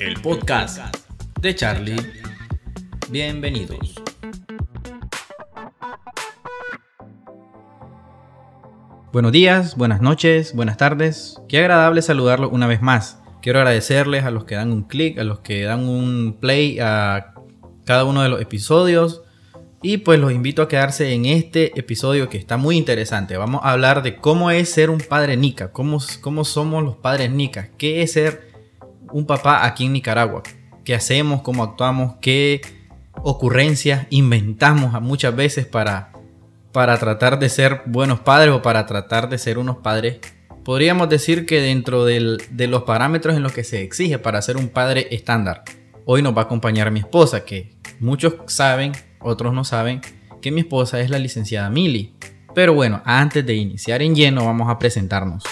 el podcast de Charlie. Bienvenidos. Buenos días, buenas noches, buenas tardes. Qué agradable saludarlos una vez más. Quiero agradecerles a los que dan un clic, a los que dan un play a cada uno de los episodios. Y pues los invito a quedarse en este episodio que está muy interesante. Vamos a hablar de cómo es ser un padre Nica, cómo, somos los padres Nica, qué es ser un papá aquí en Nicaragua, qué hacemos, cómo actuamos, qué ocurrencias inventamos muchas veces para, para tratar de ser buenos padres o para tratar de ser unos padres. Podríamos decir que dentro de los parámetros en los que se exige para ser un padre estándar. Hoy nos va a acompañar mi esposa, que muchos saben otros no saben que mi esposa es la licenciada Mili. Pero bueno, antes de iniciar en lleno, vamos a presentarnos.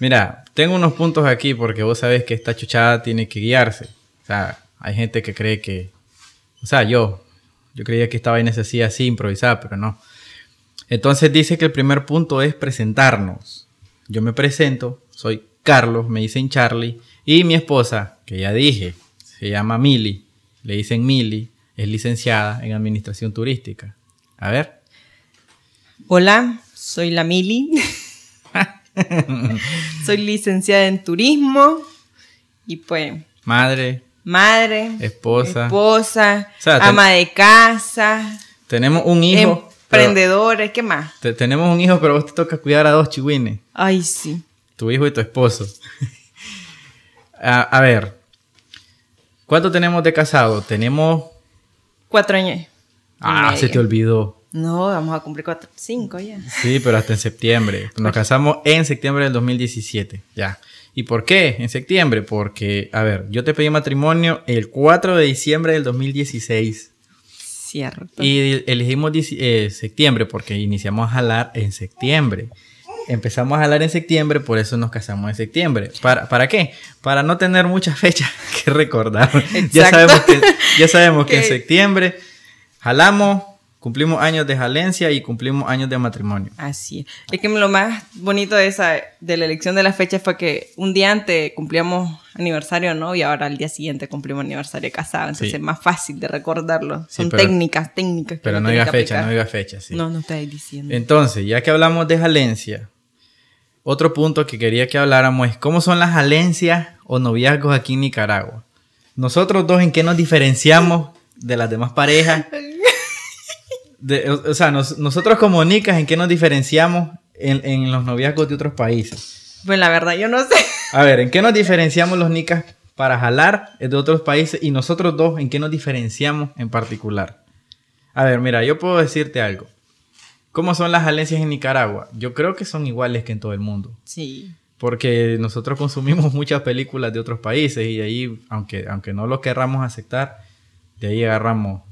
Mira, tengo unos puntos aquí porque vos sabés que esta chuchada tiene que guiarse. O sea, hay gente que cree que. O sea, yo. Yo creía que esta vaina se hacía así, improvisada, pero no. Entonces dice que el primer punto es presentarnos. Yo me presento, soy Carlos, me dicen Charlie, y mi esposa, que ya dije, se llama Mili, le dicen Mili, es licenciada en Administración Turística. A ver. Hola, soy la Mili. soy licenciada en Turismo y pues... Madre. Madre. Esposa. Esposa. ama de casa. Tenemos un hijo. Emprendedores, ¿qué más? tenemos un hijo, pero vos te toca cuidar a dos chihuines. Ay, sí. Tu hijo y tu esposo. a ver, ¿cuánto tenemos de casado? Tenemos Cuatro años. Ah, se te olvidó. No, vamos a cumplir cuatro, cinco ya. Sí, pero hasta en septiembre. Nos casamos en septiembre del 2017, ya. ¿Y por qué en septiembre? Porque, a ver, yo te pedí matrimonio el 4 de diciembre del 2016. Cierto. Y elegimos eh, septiembre porque iniciamos a jalar en septiembre. Empezamos a jalar en septiembre, por eso nos casamos en septiembre. ¿Para, ¿para qué? Para no tener muchas fechas que recordar. Ya sabemos que, ya sabemos que en septiembre jalamos, cumplimos años de jalencia y cumplimos años de matrimonio. Así es. Es que lo más bonito de esa de la elección de la fecha fue que un día antes cumplíamos aniversario, ¿no? Y ahora al día siguiente cumplimos aniversario casado. Entonces es más fácil de recordarlo. Son técnicas, técnicas. Pero no diga fecha, no diga fecha, sí. No, no estáis diciendo. Entonces, ya que hablamos de jalencia, otro punto que quería que habláramos es cómo son las jalencias o noviazgos aquí en Nicaragua. Nosotros dos, ¿en qué nos diferenciamos de las demás parejas? o, sea, nosotros como nicas, ¿en qué nos diferenciamos en, los noviazgos de otros países? Pues la verdad, yo no sé. A ver, ¿en qué nos diferenciamos los nicas para jalar de otros países y nosotros dos, ¿en qué nos diferenciamos en particular? A ver, mira, yo puedo decirte algo. ¿Cómo son las alencias en Nicaragua? Yo creo que son iguales que en todo el mundo. Sí. Porque nosotros consumimos muchas películas de otros países y ahí, aunque, aunque no lo querramos aceptar, de ahí agarramos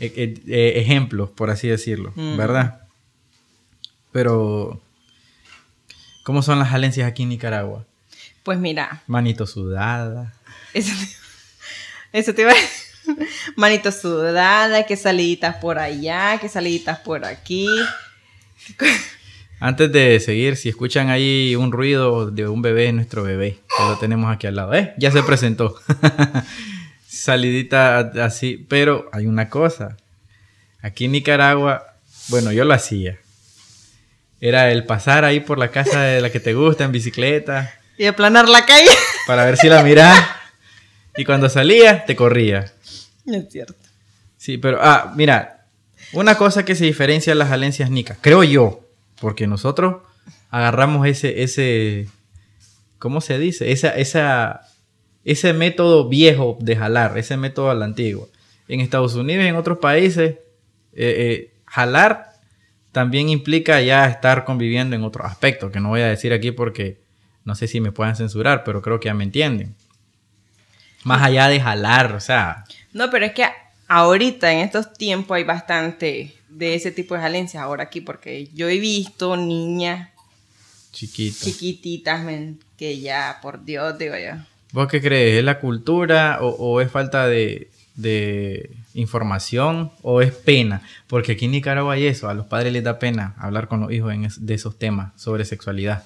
eh, ejemplos, por así decirlo, ¿verdad? Pero, ¿cómo son las alencias aquí en Nicaragua? Pues mira. Manito sudada. Eso te, eso te iba a Manito sudada, que saliditas por allá, que saliditas por aquí. Antes de seguir, si escuchan ahí un ruido de un bebé, nuestro bebé, que lo tenemos aquí al lado. ¿Eh? Ya se presentó. Salidita así, pero hay una cosa. Aquí en Nicaragua, bueno, yo lo hacía. Era el pasar ahí por la casa de la que te gusta en bicicleta. Y aplanar la calle. Para ver si la mirás. Y cuando salía, te corría. Es cierto. Sí, pero, ah, mira, una cosa que se diferencia de las alencias nicas, creo yo, porque nosotros agarramos ese, ese, ¿cómo se dice? Esa, esa, ese método viejo de jalar, ese método a la antigua. En Estados Unidos y en otros países, eh, eh, jalar también implica ya estar conviviendo en otros aspectos, que no voy a decir aquí porque no sé si me puedan censurar, pero creo que ya me entienden. Más allá de jalar, o sea. No, pero es que ahorita en estos tiempos hay bastante de ese tipo de jalencias ahora aquí, porque yo he visto niñas chiquititas que ya, por Dios, digo yo. ¿Vos qué crees? ¿Es la cultura o, es falta de, información o es pena? Porque aquí en Nicaragua hay eso, a los padres les da pena hablar con los hijos de esos temas sobre sexualidad.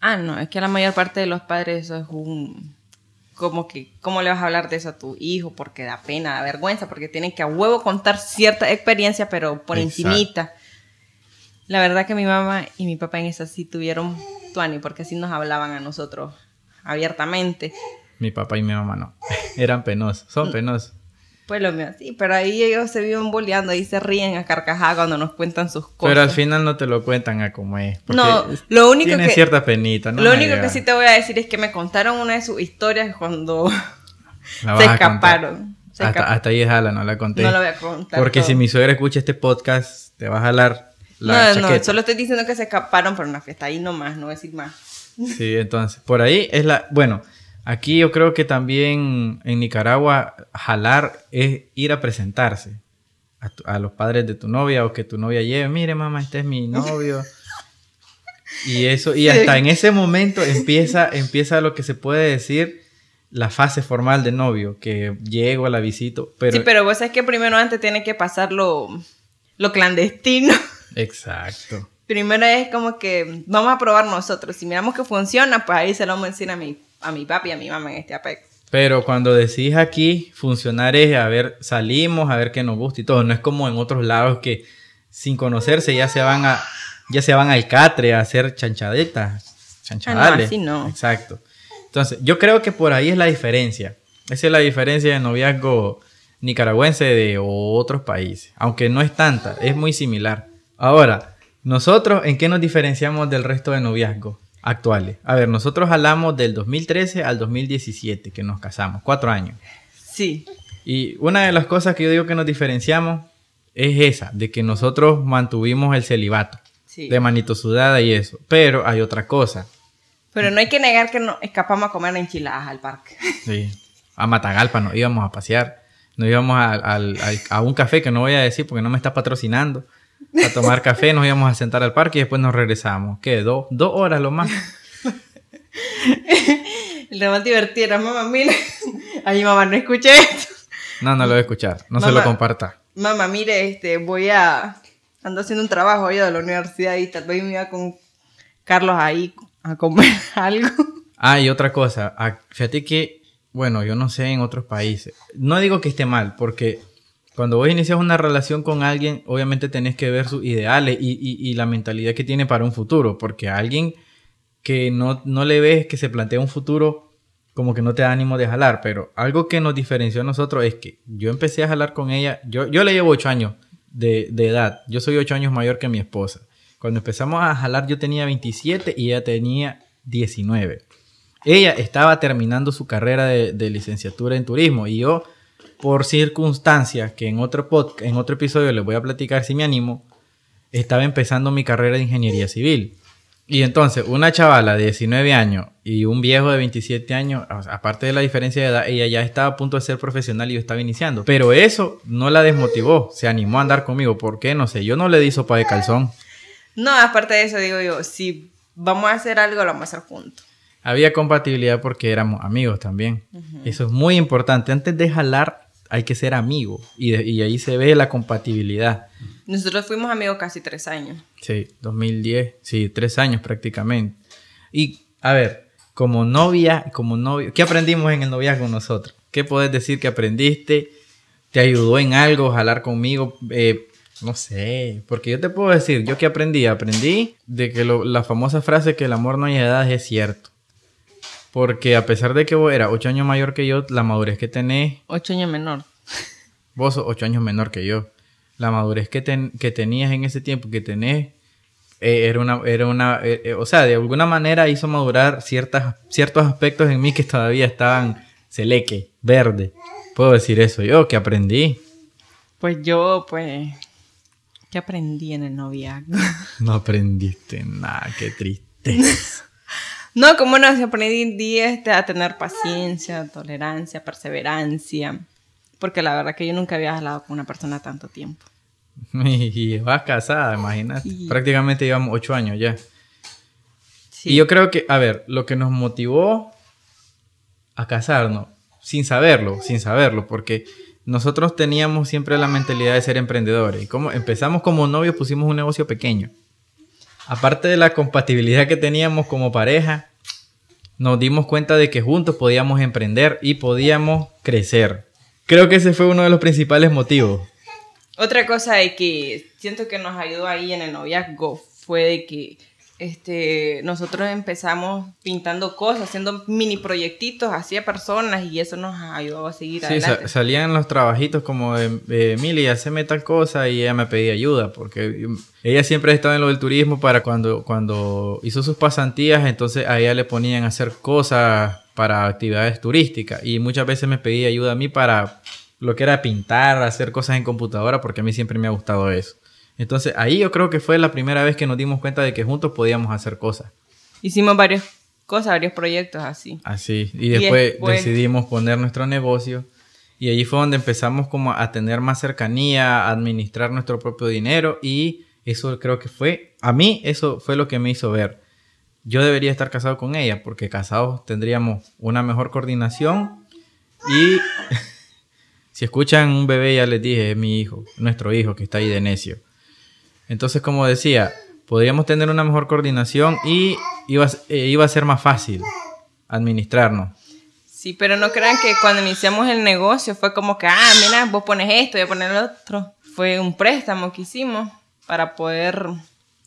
Ah, no, es que la mayor parte de los padres eso es un como que, ¿cómo le vas a hablar de eso a tu hijo? Porque da pena, da vergüenza, porque tienen que a huevo contar cierta experiencia, pero por encimita. La verdad que mi mamá y mi papá en eso sí tuvieron tuani, porque así nos hablaban a nosotros abiertamente. Mi papá y mi mamá no. Eran penosos, son mm. penosos. Pues lo mío, sí, pero ahí ellos se viven boleando y se ríen a carcajadas cuando nos cuentan sus cosas. Pero al final no te lo cuentan a como es. No, lo único tiene que. cierta penita, ¿no? Lo único que sí te voy a decir es que me contaron una de sus historias cuando se escaparon. hasta, ahí es ala, no la conté. No la voy a contar. Porque si mi suegra escucha este podcast, te va a jalar la No, no, solo estoy diciendo que se escaparon por una fiesta. Ahí nomás, no voy a decir más. Sí, entonces, por ahí es la. Bueno. Aquí yo creo que también en Nicaragua jalar es ir a presentarse a, los padres de tu novia o que tu novia lleve, mire mamá, este es mi novio. y eso, y hasta en ese momento empieza, empieza lo que se puede decir la fase formal de novio, que llego a la visita. Pero... Sí, pero vos sabes que primero antes tiene que pasar lo, lo clandestino. Exacto. Primero es como que vamos a probar nosotros. Si miramos que funciona, pues ahí se lo vamos a decir a mi a mi papi y a mi mamá en este aspecto. Pero cuando decís aquí, funcionar es a ver, salimos, a ver qué nos gusta y todo. No es como en otros lados que sin conocerse ya se van a, ya se van al catre a hacer chanchadetas, chanchadales. Ah, no, no. Exacto. Entonces, yo creo que por ahí es la diferencia. Esa es la diferencia de noviazgo nicaragüense de otros países. Aunque no es tanta, es muy similar. Ahora, nosotros, ¿en qué nos diferenciamos del resto de noviazgo? actuales. A ver, nosotros hablamos del 2013 al 2017 que nos casamos, cuatro años. Sí. Y una de las cosas que yo digo que nos diferenciamos es esa, de que nosotros mantuvimos el celibato. De manito sudada y eso. Pero hay otra cosa. Pero no hay que negar que nos escapamos a comer enchiladas al parque. Sí. A Matagalpa nos íbamos a pasear. Nos íbamos a un café que no voy a decir porque no me está patrocinando a tomar café, nos íbamos a sentar al parque y después nos regresamos. ¿Qué? ¿Dos, dos horas lo más? lo más divertido era, mamá, mire. Ay, mamá, no escuché esto. No, no lo voy a escuchar. No se lo comparta. Mamá, mire, este, voy a... Ando haciendo un trabajo yo de la universidad y tal vez me iba con Carlos ahí a comer algo. Ah, y otra cosa. Fíjate que, bueno, yo no sé en otros países. No digo que esté mal, porque cuando vos inicias una relación con alguien, obviamente tenés que ver sus ideales y, la mentalidad que tiene para un futuro, porque alguien que no, no le ves que se plantea un futuro, como que no te da ánimo de jalar, pero algo que nos diferenció a nosotros es que yo empecé a jalar con ella, yo, yo le llevo 8 años de, de edad, yo soy 8 años mayor que mi esposa. Cuando empezamos a jalar yo tenía 27 y ella tenía 19. Ella estaba terminando su carrera de, de licenciatura en turismo y yo por circunstancias que en otro podcast, en otro episodio les voy a platicar si me animo, estaba empezando mi carrera de ingeniería civil. Y entonces, una chavala de 19 años y un viejo de 27 años, aparte de la diferencia de edad, ella ya estaba a punto de ser profesional y yo estaba iniciando. Pero eso no la desmotivó, se animó a andar conmigo. ¿Por qué? No sé, yo no le di sopa de calzón. No, aparte de eso, digo yo, si vamos a hacer algo, lo vamos a hacer juntos. Había compatibilidad porque éramos amigos también. Eso es muy importante. Antes de jalar, hay que ser amigo y, ahí se ve la compatibilidad. Nosotros fuimos amigos casi tres años. Sí, 2010, sí, tres años prácticamente. Y a ver, como novia, como novio, ¿qué aprendimos en el noviazgo nosotros? ¿Qué puedes decir que aprendiste? ¿Te ayudó en algo jalar conmigo? Eh, no sé, porque yo te puedo decir, yo qué aprendí, aprendí de que la famosa frase que el amor no hay edad es cierto. Porque a pesar de que vos eras ocho años mayor que yo, la madurez que tenés... Ocho años menor. Vos sos ocho años menor que yo. La madurez que, que tenías en ese tiempo, que tenés, eh, era una... Era una eh, eh, o sea, de alguna manera hizo madurar ciertas, ciertos aspectos en mí que todavía estaban celeque, verde. Puedo decir eso yo, que aprendí. Pues yo, pues... ¿Qué aprendí en el noviazgo? no aprendiste nada, qué triste. No, como no, se aprendí este, a tener paciencia, tolerancia, perseverancia. Porque la verdad que yo nunca había hablado con una persona tanto tiempo. Y vas casada, imagínate. Prácticamente llevamos ocho años ya. Y yo creo que, a ver, lo que nos motivó a casarnos, sin saberlo, sin saberlo, porque nosotros teníamos siempre la mentalidad de ser emprendedores. Y como empezamos como novios, pusimos un negocio pequeño aparte de la compatibilidad que teníamos como pareja, nos dimos cuenta de que juntos podíamos emprender y podíamos crecer. Creo que ese fue uno de los principales motivos. Otra cosa de que siento que nos ayudó ahí en el noviazgo fue de que este, nosotros empezamos pintando cosas, haciendo mini proyectitos hacia personas y eso nos ayudó a seguir sí, salían los trabajitos como de, Mili, haceme tal cosa y ella me pedía ayuda porque ella siempre ha estado en lo del turismo para cuando, cuando hizo sus pasantías, entonces a ella le ponían a hacer cosas para actividades turísticas y muchas veces me pedía ayuda a mí para lo que era pintar, hacer cosas en computadora porque a mí siempre me ha gustado eso. Entonces ahí yo creo que fue la primera vez que nos dimos cuenta de que juntos podíamos hacer cosas. Hicimos varias cosas, varios proyectos así. Así, y después, decidimos poner nuestro negocio y allí fue donde empezamos como a tener más cercanía, a administrar nuestro propio dinero y eso creo que fue, a mí eso fue lo que me hizo ver. Yo debería estar casado con ella porque casados tendríamos una mejor coordinación y si escuchan un bebé ya les dije, es mi hijo, nuestro hijo que está ahí de necio. Entonces, como decía, podríamos tener una mejor coordinación y iba, eh, iba a ser más fácil administrarnos. Sí, pero no crean que cuando iniciamos el negocio fue como que, ah, mira, vos pones esto, yo poner lo otro. Fue un préstamo que hicimos para poder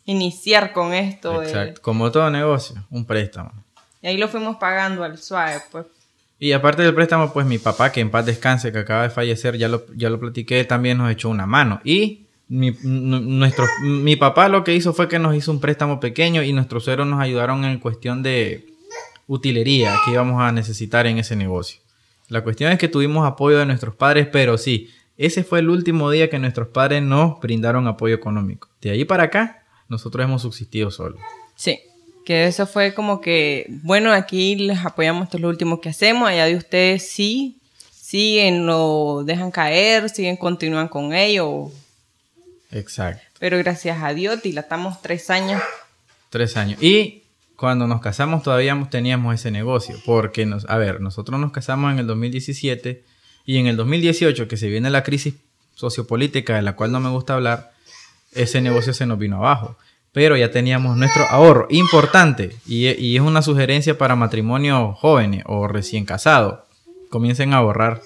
iniciar con esto. Exacto, como todo negocio, un préstamo. Y ahí lo fuimos pagando al suave, pues. Y aparte del préstamo, pues mi papá, que en paz descanse, que acaba de fallecer, ya lo, ya lo platiqué, también nos echó una mano. Y mi, nuestro, mi papá lo que hizo fue que nos hizo un préstamo pequeño y nuestros suegros nos ayudaron en cuestión de utilería que íbamos a necesitar en ese negocio. La cuestión es que tuvimos apoyo de nuestros padres, pero sí, ese fue el último día que nuestros padres nos brindaron apoyo económico. De ahí para acá, nosotros hemos subsistido solos. Sí, que eso fue como que, bueno, aquí les apoyamos, esto es lo último que hacemos, allá de ustedes sí, siguen, lo dejan caer, siguen, continúan con ello, Exacto. Pero gracias a Dios dilatamos tres años. Tres años. Y cuando nos casamos todavía teníamos ese negocio, porque, nos, a ver, nosotros nos casamos en el 2017 y en el 2018, que se viene la crisis sociopolítica de la cual no me gusta hablar, ese negocio se nos vino abajo. Pero ya teníamos nuestro ahorro importante y, y es una sugerencia para matrimonios jóvenes o recién casados. Comiencen a ahorrar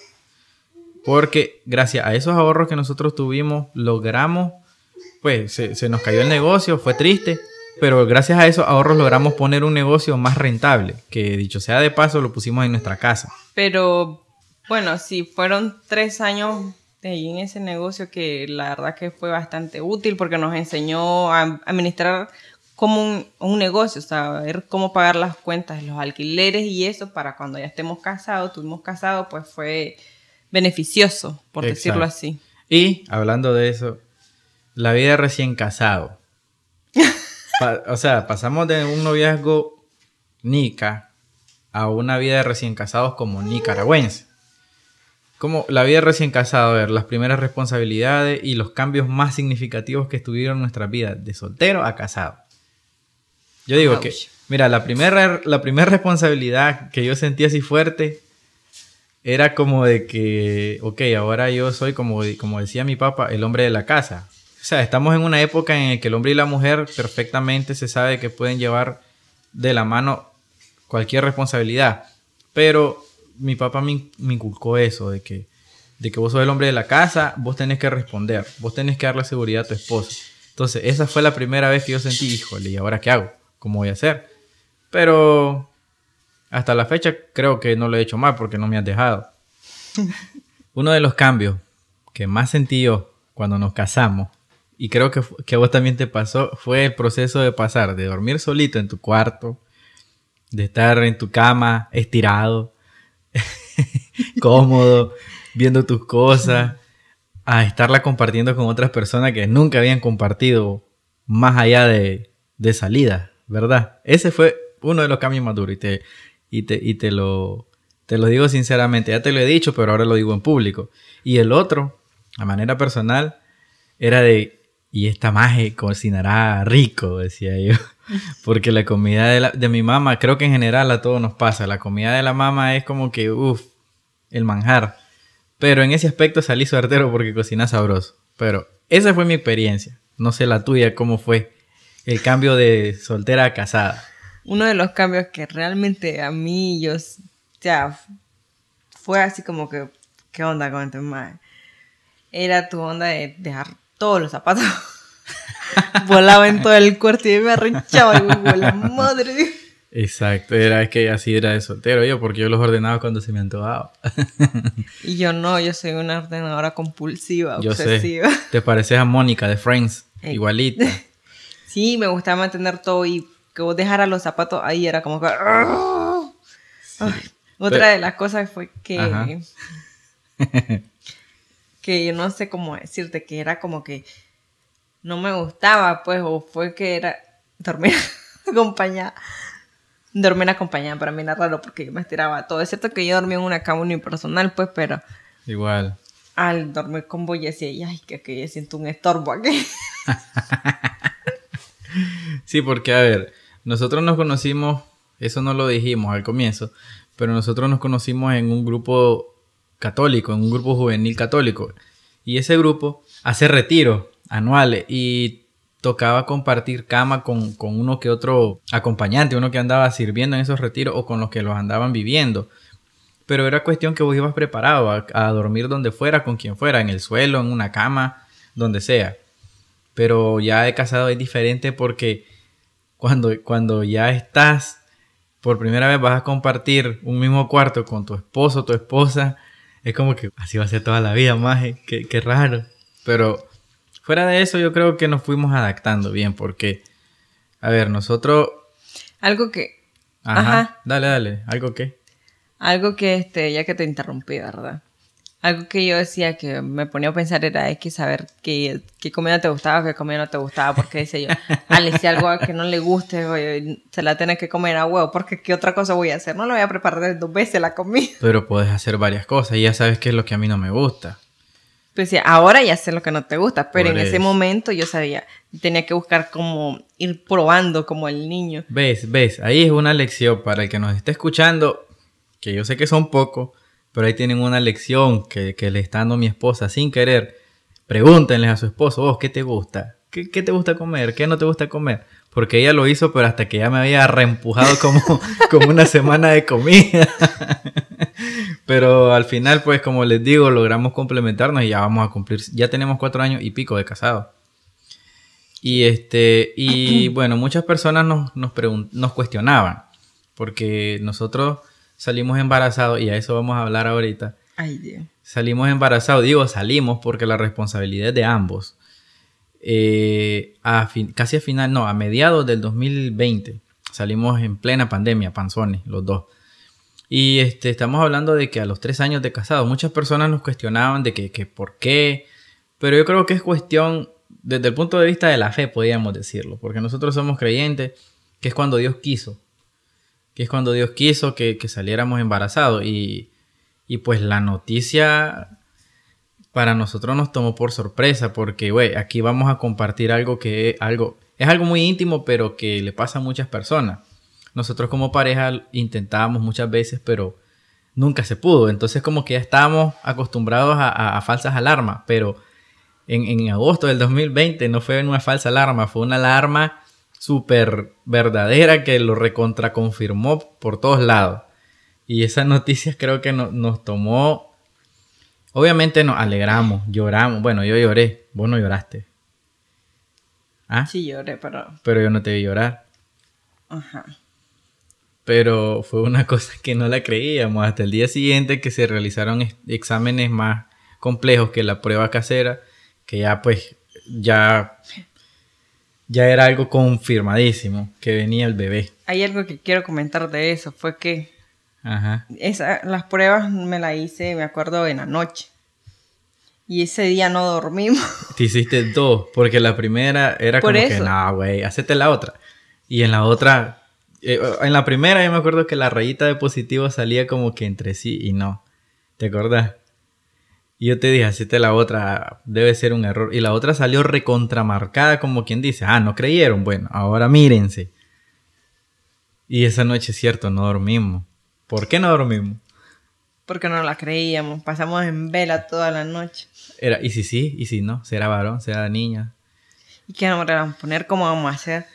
porque gracias a esos ahorros que nosotros tuvimos, logramos, pues se, nos cayó el negocio, fue triste, pero gracias a esos ahorros logramos poner un negocio más rentable, que dicho sea de paso, lo pusimos en nuestra casa. Pero bueno, sí, fueron tres años de en ese negocio que la verdad que fue bastante útil porque nos enseñó a administrar como un, un negocio, ver cómo pagar las cuentas, los alquileres y eso para cuando ya estemos casados, tuvimos casados, pues fue beneficioso, por decirlo así. Y hablando de eso, la vida recién casado. o sea, pasamos de un noviazgo nica a una vida de recién casados como nicaragüense. Como la vida recién casado, a ver, las primeras responsabilidades y los cambios más significativos que estuvieron en nuestra vida, de soltero a casado. Yo digo que, mira, la primera, la primera responsabilidad que yo sentí así fuerte era como de que, ok, ahora yo soy como, como decía mi papá, el hombre de la casa. O sea, estamos en una época en la que el hombre y la mujer perfectamente se sabe que pueden llevar de la mano cualquier responsabilidad. Pero mi papá me, inculcó eso, de que, de que vos sos el hombre de la casa, vos tenés que responder, vos tenés que darle seguridad a tu esposa. Entonces, esa fue la primera vez que yo sentí, híjole, ¿y ahora qué hago? ¿Cómo voy a hacer? Pero hasta la fecha creo que no lo he hecho mal porque no me has dejado. Uno de los cambios que más sentí yo cuando nos casamos, y creo que, que a vos también te pasó, fue el proceso de pasar de dormir solito en tu cuarto, de estar en tu cama estirado, cómodo, viendo tus cosas, a estarla compartiendo con otras personas que nunca habían compartido más allá de, de salida, ¿verdad? Ese fue uno de los cambios más duros. Y te, y te, y te, lo, te lo digo sinceramente, ya te lo he dicho, pero ahora lo digo en público. Y el otro, a manera personal, era de, y esta maje cocinará rico, decía yo. Porque la comida de, la, de mi mamá, creo que en general a todos nos pasa, la comida de la mamá es como que, uff, el manjar. Pero en ese aspecto salí suertero porque cocina sabroso. Pero esa fue mi experiencia. No sé la tuya, cómo fue el cambio de soltera a casada. Uno de los cambios que realmente a mí, yo, ya, fue así como que, ¿qué onda con este madre? Era tu onda de dejar todos los zapatos volaba en todo el cuarto y me arrechaba y la madre. Exacto, era que así era de soltero yo, porque yo los ordenaba cuando se me antojaba. y yo no, yo soy una ordenadora compulsiva, yo obsesiva. Sé. Te pareces a Mónica de Friends, igualita. sí, me gustaba mantener todo y que vos dejaras los zapatos ahí era como que... otra de las cosas fue que... que yo no sé cómo decirte, que era como que no me gustaba, pues, o fue que era dormir acompañada. Dormir acompañada para mí era raro porque yo me estiraba todo. Es cierto que yo dormía en una cama unipersonal, pues, pero. Igual. Al dormir con vos, decía, ay, que, que yo siento un estorbo aquí. sí, porque, a ver, nosotros nos conocimos, eso no lo dijimos al comienzo, pero nosotros nos conocimos en un grupo católico, en un grupo juvenil católico. Y ese grupo hace retiro anuales y tocaba compartir cama con, uno que otro acompañante, uno que andaba sirviendo en esos retiros o con los que los andaban viviendo. Pero era cuestión que vos ibas preparado a, dormir donde fuera, con quien fuera, en el suelo, en una cama, donde sea. Pero ya de casado es diferente porque cuando, cuando ya estás, por primera vez vas a compartir un mismo cuarto con tu esposo, tu esposa, es como que así va a ser toda la vida, más qué, qué raro. Pero Fuera de eso, yo creo que nos fuimos adaptando bien, porque, a ver, nosotros... Algo que... Ajá, Dale, dale. ¿Algo que? Algo que, este, ya que te interrumpí, ¿verdad? Algo que yo decía que me ponía a pensar era es que saber qué, qué comida te gustaba, qué comida no te gustaba, porque decía yo, Ale, si algo que no le guste, se la tiene que comer a huevo, porque qué otra cosa voy a hacer, no lo voy a preparar dos veces la comida. Pero puedes hacer varias cosas y ya sabes qué es lo que a mí no me gusta. Pues ahora ya sé lo que no te gusta, pero en ese momento yo sabía, tenía que buscar como ir probando como el niño. Ves, ves, ahí es una lección para el que nos esté escuchando, que yo sé que son pocos, pero ahí tienen una lección que, le está dando mi esposa sin querer. Pregúntenle a su esposo, vos, ¿qué te gusta? ¿Qué, ¿Qué, te gusta comer? ¿Qué no te gusta comer? Porque ella lo hizo, pero hasta que ya me había reempujado como, como una semana de comida. Pero al final, pues como les digo, logramos complementarnos y ya vamos a cumplir, ya tenemos cuatro años y pico de casado. Y este, y bueno, muchas personas nos, nos, nos cuestionaban, porque nosotros salimos embarazados, y a eso vamos a hablar ahorita. Ay, Dios. Salimos embarazados, digo salimos porque la responsabilidad es de ambos. Eh, a casi a final, no, a mediados del 2020, salimos en plena pandemia, panzones, los dos. Y este, estamos hablando de que a los tres años de casado, muchas personas nos cuestionaban de que, que por qué, pero yo creo que es cuestión, desde el punto de vista de la fe, podríamos decirlo, porque nosotros somos creyentes, que es cuando Dios quiso, que es cuando Dios quiso que, saliéramos embarazados. Y, pues la noticia para nosotros nos tomó por sorpresa, porque, güey, aquí vamos a compartir algo que algo, es algo muy íntimo, pero que le pasa a muchas personas nosotros como pareja intentábamos muchas veces, pero nunca se pudo. Entonces como que ya estábamos acostumbrados a, falsas alarmas, pero en, agosto del 2020 no fue una falsa alarma, fue una alarma súper verdadera que lo recontraconfirmó por todos lados. Y esas noticias creo que nos tomó... Obviamente nos alegramos, lloramos. Bueno, yo lloré, vos no lloraste. ¿Ah? Sí lloré, pero... Pero yo no te vi llorar. Ajá pero fue una cosa que no la creíamos hasta el día siguiente que se realizaron exámenes más complejos que la prueba casera, que ya pues ya ya era algo confirmadísimo que venía el bebé. Hay algo que quiero comentar de eso, fue que Ajá. Esa, las pruebas me las hice, me acuerdo, en la noche. Y ese día no dormimos. Te hiciste dos, porque la primera era como que, no, güey, hacete la otra. Y en la otra eh, en la primera yo me acuerdo que la rayita de positivo salía como que entre sí y no. ¿Te acordás? Y yo te dije, hacete la otra, debe ser un error. Y la otra salió recontramarcada como quien dice, ah, no creyeron. Bueno, ahora mírense. Y esa noche, es cierto, no dormimos. ¿Por qué no dormimos? Porque no la creíamos. Pasamos en vela toda la noche. Era, y si sí, y si no, será varón, será niña. ¿Y qué vamos a poner? ¿Cómo vamos a hacer?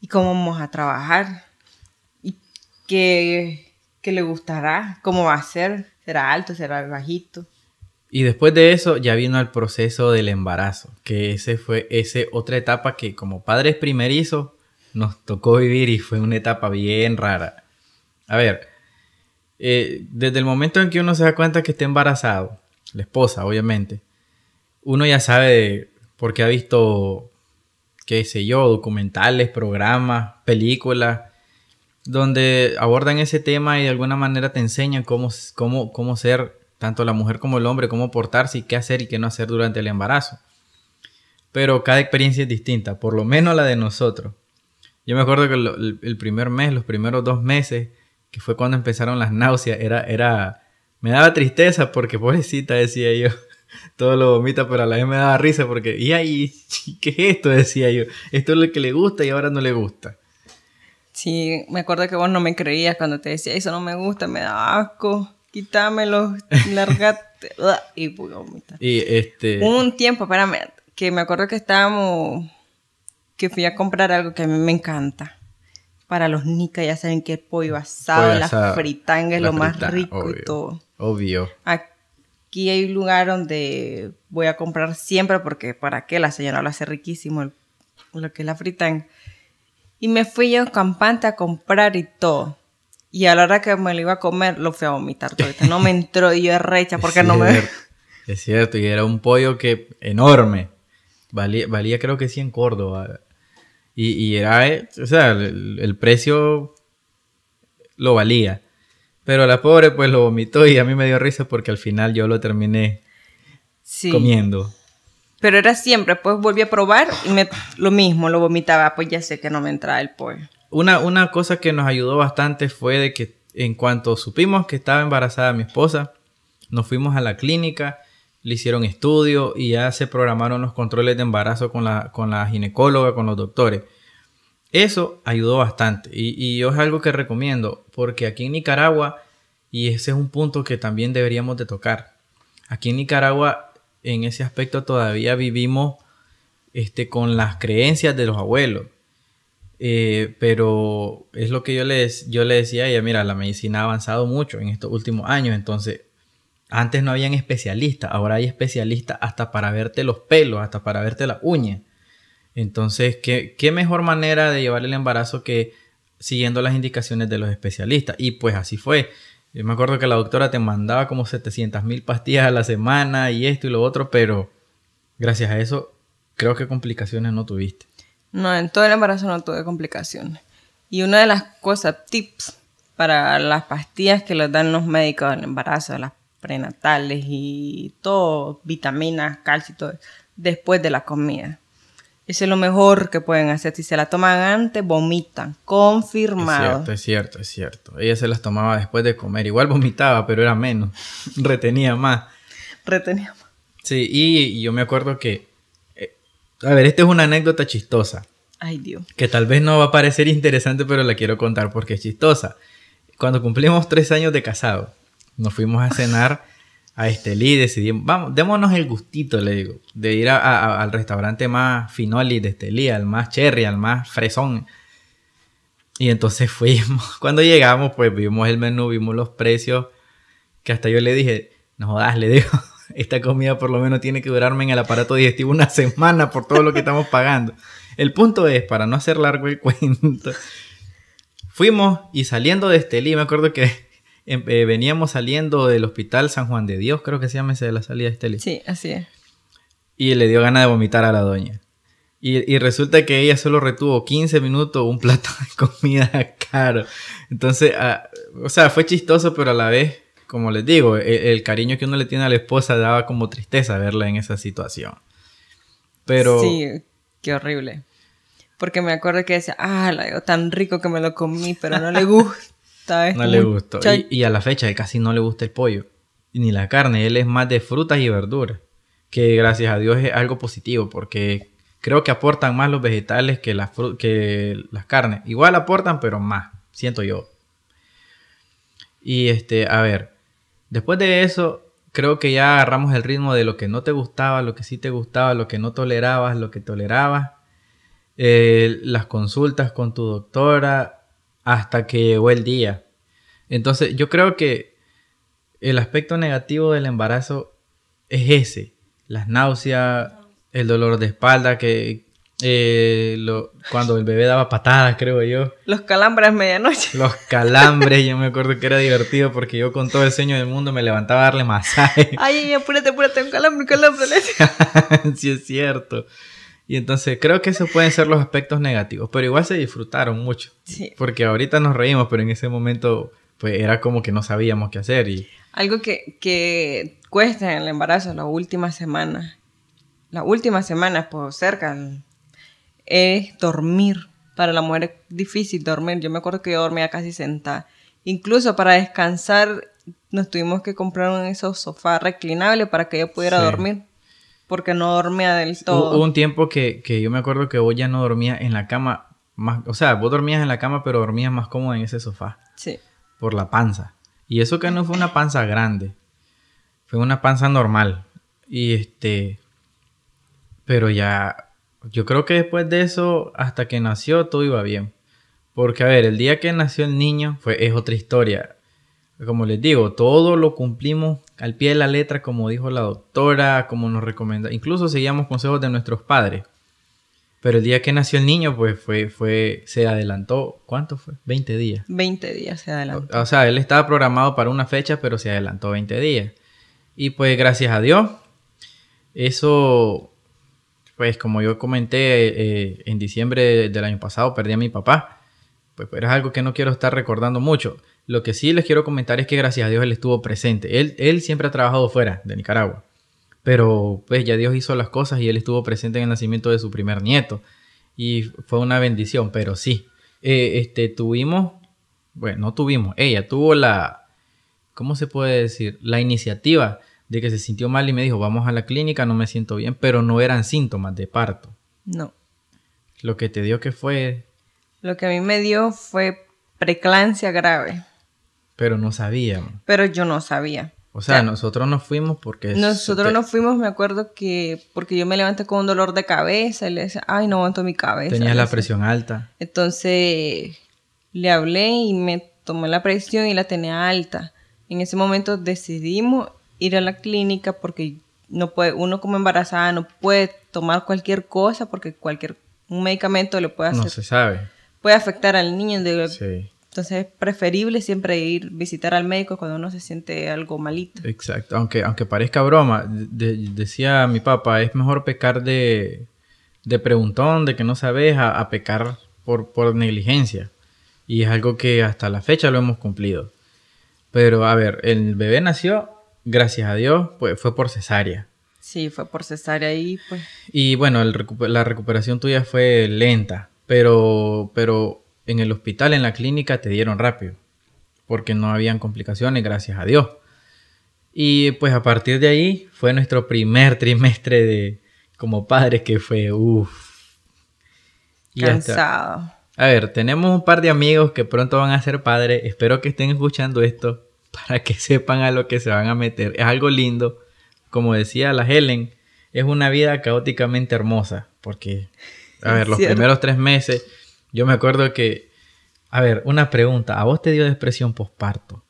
y cómo vamos a trabajar. ¿Qué, qué le gustará? ¿Cómo va a ser? ¿Será alto? ¿Será bajito? Y después de eso ya vino el proceso del embarazo, que ese fue ese otra etapa que como padres primerizos nos tocó vivir y fue una etapa bien rara. A ver, eh, desde el momento en que uno se da cuenta que está embarazado, la esposa obviamente, uno ya sabe porque ha visto, qué sé yo, documentales, programas, películas, donde abordan ese tema y de alguna manera te enseñan cómo, cómo, cómo ser tanto la mujer como el hombre, cómo portarse y qué hacer y qué no hacer durante el embarazo. Pero cada experiencia es distinta, por lo menos la de nosotros. Yo me acuerdo que el, primer mes, los primeros dos meses, que fue cuando empezaron las náuseas, era, era, me daba tristeza porque pobrecita decía yo, todo lo vomita, pero a la vez me daba risa porque, y ahí, ¿qué es esto? Decía yo, esto es lo que le gusta y ahora no le gusta. Sí, me acuerdo que vos no me creías cuando te decía, eso no me gusta, me da asco quítamelo, largate. y voy a vomitar. Y este. Un tiempo, espérame, que me acuerdo que estábamos. que fui a comprar algo que a mí me encanta. Para los nicas, ya saben que el pollo asado, la fritanga es lo más rico y todo. Obvio. Aquí hay un lugar donde voy a comprar siempre porque para qué la señora lo hace riquísimo lo que es la fritanga. Y me fui yo campante a comprar y todo. Y a la hora que me lo iba a comer, lo fui a vomitar todo. No me entró y yo recha porque no me... Es cierto, y era un pollo que enorme. Valía, valía creo que sí en Córdoba. Y, era, eh, o sea, el, precio lo valía. Pero la pobre pues lo vomitó y a mí me dio risa porque al final yo lo terminé comiendo. Pero era siempre, pues volví a probar y me, lo mismo, lo vomitaba, pues ya sé que no me entraba el pollo. Una, cosa que nos ayudó bastante fue de que en cuanto supimos que estaba embarazada mi esposa, nos fuimos a la clínica, le hicieron estudio y ya se programaron los controles de embarazo con la, con la ginecóloga, con los doctores. Eso ayudó bastante y, y es algo que recomiendo porque aquí en Nicaragua, y ese es un punto que también deberíamos de tocar, aquí en Nicaragua en ese aspecto todavía vivimos este, con las creencias de los abuelos. Eh, pero es lo que yo le, yo le decía a ella, mira, la medicina ha avanzado mucho en estos últimos años, entonces antes no habían especialistas, ahora hay especialistas hasta para verte los pelos, hasta para verte la uña. Entonces, ¿qué, qué mejor manera de llevar el embarazo que siguiendo las indicaciones de los especialistas? Y pues así fue. Yo me acuerdo que la doctora te mandaba como 700 mil pastillas a la semana y esto y lo otro, pero gracias a eso creo que complicaciones no tuviste. No, en todo el embarazo no tuve complicaciones. Y una de las cosas, tips para las pastillas que les dan los médicos del embarazo, las prenatales y todo, vitaminas, calcio y todo, después de la comida. Eso es lo mejor que pueden hacer. Si se la toman antes, vomitan. Confirmado. Es cierto, es cierto, es cierto. Ella se las tomaba después de comer. Igual vomitaba, pero era menos. Retenía más. Retenía más. Sí, y yo me acuerdo que a ver, esta es una anécdota chistosa. Ay, Dios. Que tal vez no va a parecer interesante, pero la quiero contar porque es chistosa. Cuando cumplimos tres años de casado, nos fuimos a cenar a Estelí y decidimos, vamos, démonos el gustito, le digo, de ir al restaurante más finoli de Estelí, al más cherry, al más fresón. Y entonces fuimos. Cuando llegamos, pues vimos el menú, vimos los precios, que hasta yo le dije, no jodas, le digo, esta comida por lo menos tiene que durarme en el aparato digestivo una semana por todo lo que estamos pagando. El punto es, para no hacer largo el cuento, fuimos y saliendo de Estelí, me acuerdo que em, eh, veníamos saliendo del hospital San Juan de Dios, creo que se llama ese de la salida de Estelí. Sí, así es. Y le dio ganas de vomitar a la doña. Y, resulta que ella solo retuvo 15 minutos un plato de comida caro. Entonces, ah, o sea, fue chistoso, pero a la vez como les digo, e, el, cariño que uno le tiene a la esposa daba como tristeza verla en esa situación. Pero... Sí, qué horrible. Porque me acuerdo que decía, ah, la tan rico que me lo comí, pero no le gusta. no le gustó. Y, a la fecha casi no le gusta el pollo. Ni la carne. Él es más de frutas y verduras. Que gracias a Dios es algo positivo porque creo que aportan más los vegetales que las, que las carnes. Igual aportan, pero más, siento yo. Y este, a ver, Después de eso, creo que ya agarramos el ritmo de lo que no te gustaba, lo que sí te gustaba, lo que no tolerabas, lo que tolerabas. Eh, las consultas con tu doctora. hasta que llegó el día. Entonces, yo creo que el aspecto negativo del embarazo es ese, las náuseas, el dolor de espalda, que eh, lo, cuando el bebé daba patadas, creo yo. Los calambres medianoche. Los calambres, yo me acuerdo que era divertido porque yo con todo el sueño del mundo me levantaba a darle masaje. Ay, apúrate, apúrate, un calambre, un calambre. sí, es cierto. Y entonces creo que esos pueden ser los aspectos negativos, pero igual se disfrutaron mucho. Sí. Porque ahorita nos reímos, pero en ese momento pues era como que no sabíamos qué hacer. Y... Algo que, que cuesta en el embarazo, las últimas semanas, las últimas semanas, pues cerca, es dormir. Para la mujer es difícil dormir. Yo me acuerdo que yo dormía casi sentada. Incluso para descansar nos tuvimos que comprar un esos sofás reclinables para que ella pudiera dormir porque no dormía del todo. Hubo un tiempo que, yo me acuerdo que vos ya no dormía en la cama, más, o sea, vos dormías en la cama, pero dormías más cómodo en ese sofá. Sí. Por la panza. Y eso que no fue una panza grande, fue una panza normal. Y este, pero ya, yo creo que después de eso, hasta que nació, todo iba bien. Porque, a ver, el día que nació el niño, fue, es otra historia. Como les digo, todo lo cumplimos al pie de la letra, como dijo la doctora, como nos recomienda. Incluso seguíamos consejos de nuestros padres. Pero el día que nació el niño, pues fue, fue, se adelantó, ¿cuánto fue? 20 días. 20 días se adelantó. O, sea, él estaba programado para una fecha, pero se adelantó 20 días. Y pues gracias a Dios, eso, pues como yo comenté, eh, en diciembre del año pasado perdí a mi papá. Pues, pues es algo que no quiero estar recordando mucho. Lo que sí les quiero comentar es que gracias a Dios él estuvo presente. Él, él siempre ha trabajado fuera de Nicaragua. Pero pues ya Dios hizo las cosas y él estuvo presente en el nacimiento de su primer nieto. Y fue una bendición, pero sí. Eh, este, tuvimos, bueno, no tuvimos, ella tuvo la, ¿cómo se puede decir? La iniciativa de que se sintió mal y me dijo, vamos a la clínica, no me siento bien, pero no eran síntomas de parto. No. Lo que te dio que fue... Lo que a mí me dio fue preclancia grave. Pero no sabíamos. Pero yo no sabía. O sea, nosotros nos fuimos porque... Nosotros nos fuimos, me acuerdo que... Porque yo me levanté con un dolor de cabeza y le decía, ay, no aguanto mi cabeza. Tenías la presión alta. Entonces, le hablé y me tomé la presión y la tenía alta. En ese momento decidimos ir a la clínica porque no puede, uno como embarazada no puede tomar cualquier cosa porque cualquier un medicamento le puede hacer... No se sabe. Puede afectar al niño. De, sí entonces es preferible siempre ir visitar al médico cuando uno se siente algo malito. Exacto, aunque, aunque parezca broma, decía mi papá, es mejor pecar de, de preguntón, de que no sabes, a, pecar por, por negligencia. Y es algo que hasta la fecha lo hemos cumplido. Pero a ver, el bebé nació, gracias a Dios, pues fue por cesárea. Sí, fue por cesárea y pues... Y bueno, la recuperación tuya fue lenta, pero, pero en el hospital, en la clínica, te dieron rápido, porque no habían complicaciones, gracias a Dios. Y pues a partir de ahí fue nuestro primer trimestre de como padres que fue uff. Cansado. A ver, tenemos un par de amigos que pronto van a ser padres. Espero que estén escuchando esto para que sepan a lo que se van a meter. Es algo lindo. Como decía la Helen, es una vida caóticamente hermosa. Porque, a ver, los primeros tres meses yo me acuerdo que, a ver, una pregunta, ¿a vos te dio depresión posparto?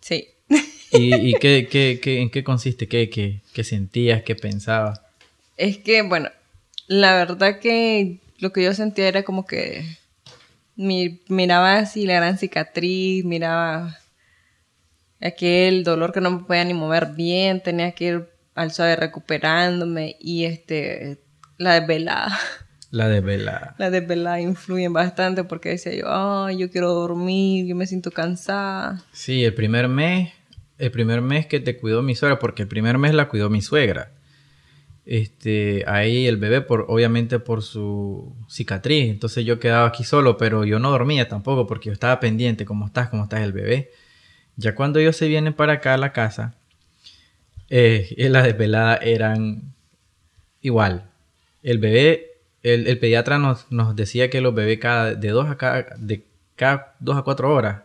Sí. ¿Y, qué, qué, en qué consiste? ¿Qué, qué, sentías? ¿Qué pensabas? Es que, bueno, la verdad que lo que yo sentía era como que miraba así la gran cicatriz, miraba aquel dolor que no me podía ni mover bien, tenía que ir al suave recuperándome y este la desvelada. La desvelada. La desvelada influyen bastante porque decía yo, ay, yo quiero dormir, yo me siento cansada. Sí, el primer mes, el primer mes que te cuidó mi suegra, porque el primer mes la cuidó mi suegra. Este, ahí el bebé, por, obviamente por su cicatriz, entonces yo quedaba aquí solo, pero yo no dormía tampoco porque yo estaba pendiente, cómo estás, cómo estás el bebé. Ya cuando ellos se vienen para acá a la casa, eh, las desveladas eran igual. El bebé el, pediatra nos, decía que los bebés cada, de dos a cada, de cada dos a cuatro horas.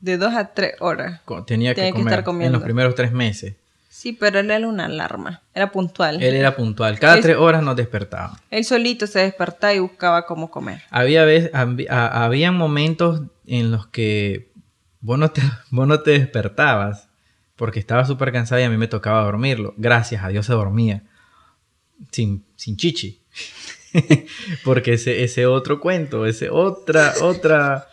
De dos a tres horas. Tenía, que, comer estar comiendo. En los primeros tres meses. Sí, pero él era una alarma, era puntual. Él era puntual, cada tres horas nos despertaba. Él solito se despertaba y buscaba cómo comer. Había, veces, había momentos en los que vos no te, vos no te despertabas porque estaba súper cansado y a mí me tocaba dormirlo. Gracias a Dios se dormía. Sin, sin chichi. porque ese, ese otro cuento, ese otra, otra,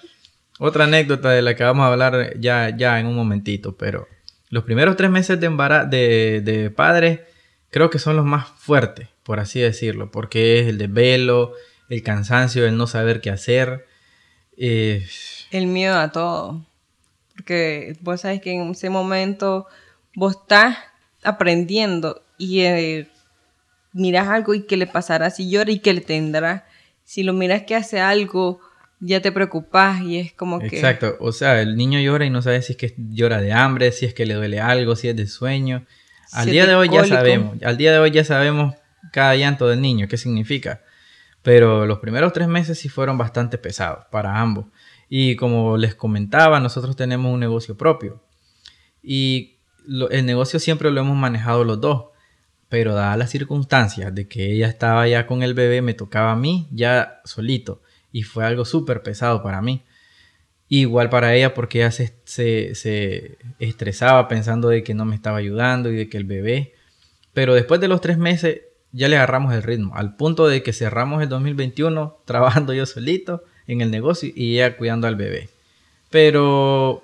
otra anécdota de la que vamos a hablar ya, ya en un momentito, pero los primeros tres meses de, de, de padre creo que son los más fuertes, por así decirlo, porque es el desvelo, el cansancio, el no saber qué hacer. Eh, el miedo a todo. Porque vos sabes que en ese momento vos estás aprendiendo y eh, miras algo y que le pasará si llora y que le tendrá. Si lo miras que hace algo ya te preocupas y es como que... Exacto, o sea, el niño llora y no sabe si es que llora de hambre, si es que le duele algo, si es de sueño. Al día de hoy ya sabemos, al día de hoy ya sabemos cada llanto del niño, qué significa. Pero los primeros tres meses sí fueron bastante pesados para ambos. Y como les comentaba, nosotros tenemos un negocio propio. Y el negocio siempre lo hemos manejado los dos. Pero dadas las circunstancias de que ella estaba ya con el bebé, me tocaba a mí ya solito y fue algo súper pesado para mí. Igual para ella porque ella se, se, estresaba pensando de que no me estaba ayudando y de que el bebé. Pero después de los tres meses ya le agarramos el ritmo, al punto de que cerramos el 2021 trabajando yo solito en el negocio y ella cuidando al bebé. Pero